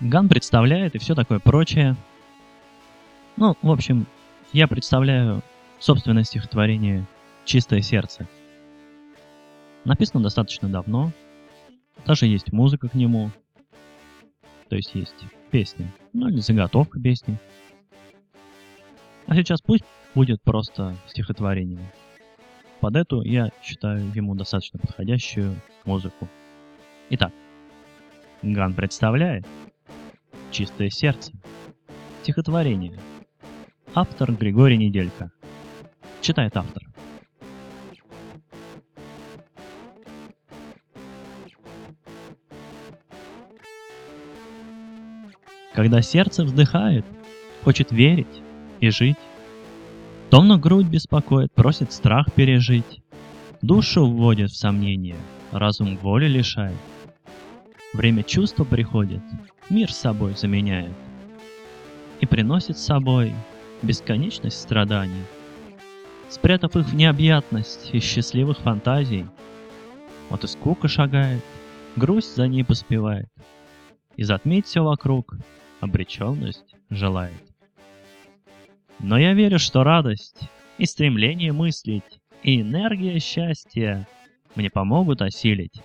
Ган представляет и все такое прочее. Ну, в общем, я представляю собственное стихотворение «Чистое сердце». Написано достаточно давно, даже есть музыка к нему, то есть есть песня, ну или заготовка песни. А сейчас пусть будет просто стихотворение. Под эту я считаю ему достаточно подходящую музыку. Итак, Ган представляет «Чистое сердце». Стихотворение. Автор Григорий Неделька. Читает автор. Когда сердце вздыхает, хочет верить и жить, Томно грудь беспокоит, просит страх пережить, Душу вводит в сомнение, разум воли лишает. Время чувства приходит, мир с собой заменяет И приносит с собой бесконечность страданий. Спрятав их в необъятность из счастливых фантазий, Вот и скука шагает, грусть за ней поспевает, И затмить все вокруг обреченность желает. Но я верю, что радость и стремление мыслить, и энергия счастья мне помогут осилить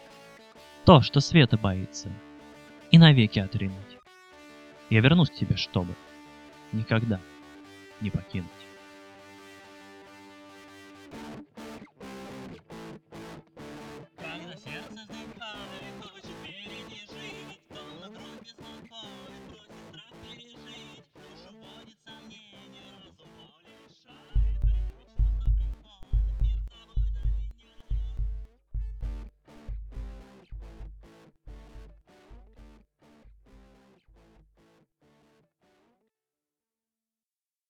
то, что света боится, и навеки отринуть. Я вернусь к тебе, чтобы никогда не покинуть.